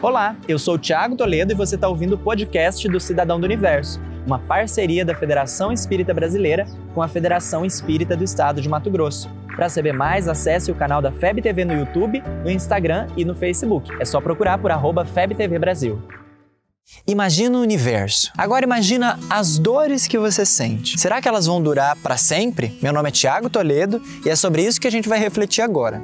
Olá, eu sou o Thiago Toledo e você está ouvindo o podcast do Cidadão do Universo, uma parceria da Federação Espírita Brasileira com a Federação Espírita do Estado de Mato Grosso. Para saber mais, acesse o canal da FEB TV no YouTube, no Instagram e no Facebook. É só procurar por arroba FebTV Brasil. Imagina o universo. Agora imagina as dores que você sente. Será que elas vão durar para sempre? Meu nome é Tiago Toledo e é sobre isso que a gente vai refletir agora.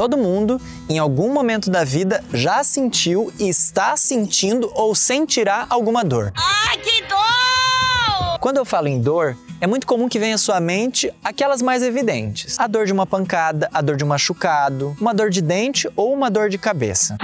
Todo mundo, em algum momento da vida, já sentiu e está sentindo ou sentirá alguma dor. Ai, que dor! Quando eu falo em dor, é muito comum que venha à sua mente aquelas mais evidentes: a dor de uma pancada, a dor de um machucado, uma dor de dente ou uma dor de cabeça.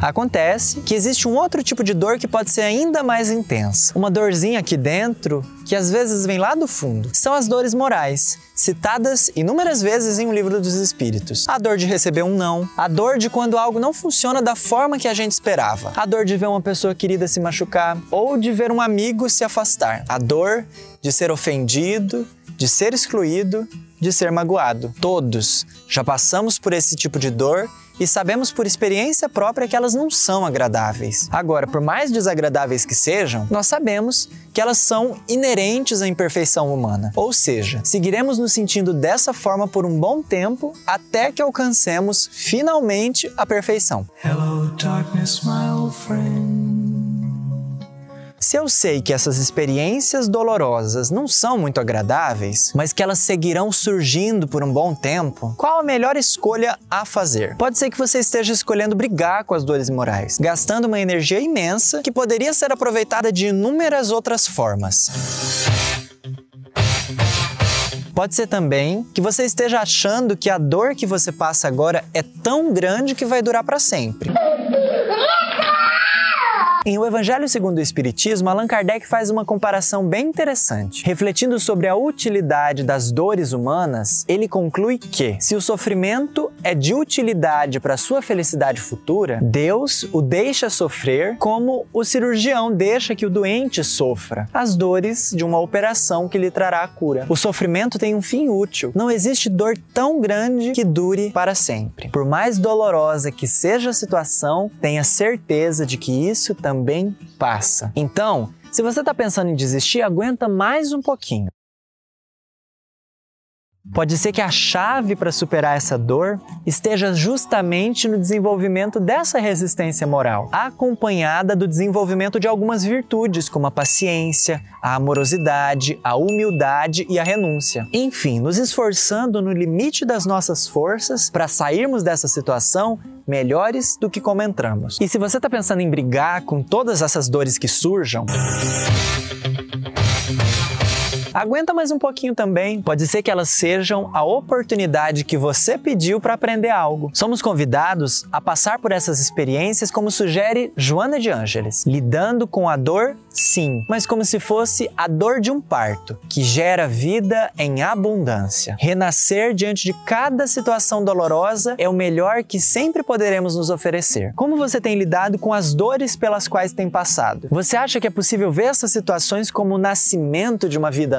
Acontece que existe um outro tipo de dor que pode ser ainda mais intensa. Uma dorzinha aqui dentro que às vezes vem lá do fundo. São as dores morais, citadas inúmeras vezes em um livro dos espíritos. A dor de receber um não, a dor de quando algo não funciona da forma que a gente esperava, a dor de ver uma pessoa querida se machucar ou de ver um amigo se afastar, a dor de ser ofendido, de ser excluído, de ser magoado. Todos já passamos por esse tipo de dor e sabemos por experiência própria que elas não são agradáveis. Agora, por mais desagradáveis que sejam, nós sabemos que elas são inerentes à imperfeição humana. Ou seja, seguiremos nos sentindo dessa forma por um bom tempo até que alcancemos finalmente a perfeição. Hello, darkness, se eu sei que essas experiências dolorosas não são muito agradáveis, mas que elas seguirão surgindo por um bom tempo, qual a melhor escolha a fazer? Pode ser que você esteja escolhendo brigar com as dores morais, gastando uma energia imensa que poderia ser aproveitada de inúmeras outras formas. Pode ser também que você esteja achando que a dor que você passa agora é tão grande que vai durar para sempre. Em O Evangelho segundo o Espiritismo, Allan Kardec faz uma comparação bem interessante. Refletindo sobre a utilidade das dores humanas, ele conclui que, se o sofrimento é de utilidade para sua felicidade futura, Deus o deixa sofrer como o cirurgião deixa que o doente sofra as dores de uma operação que lhe trará a cura. O sofrimento tem um fim útil. Não existe dor tão grande que dure para sempre. Por mais dolorosa que seja a situação, tenha certeza de que isso também passa. Então, se você está pensando em desistir, aguenta mais um pouquinho. Pode ser que a chave para superar essa dor esteja justamente no desenvolvimento dessa resistência moral, acompanhada do desenvolvimento de algumas virtudes, como a paciência, a amorosidade, a humildade e a renúncia. Enfim, nos esforçando no limite das nossas forças para sairmos dessa situação melhores do que como entramos. E se você está pensando em brigar com todas essas dores que surjam, Aguenta mais um pouquinho também. Pode ser que elas sejam a oportunidade que você pediu para aprender algo. Somos convidados a passar por essas experiências como sugere Joana de Ângeles, lidando com a dor, sim, mas como se fosse a dor de um parto, que gera vida em abundância. Renascer diante de cada situação dolorosa é o melhor que sempre poderemos nos oferecer. Como você tem lidado com as dores pelas quais tem passado? Você acha que é possível ver essas situações como o nascimento de uma vida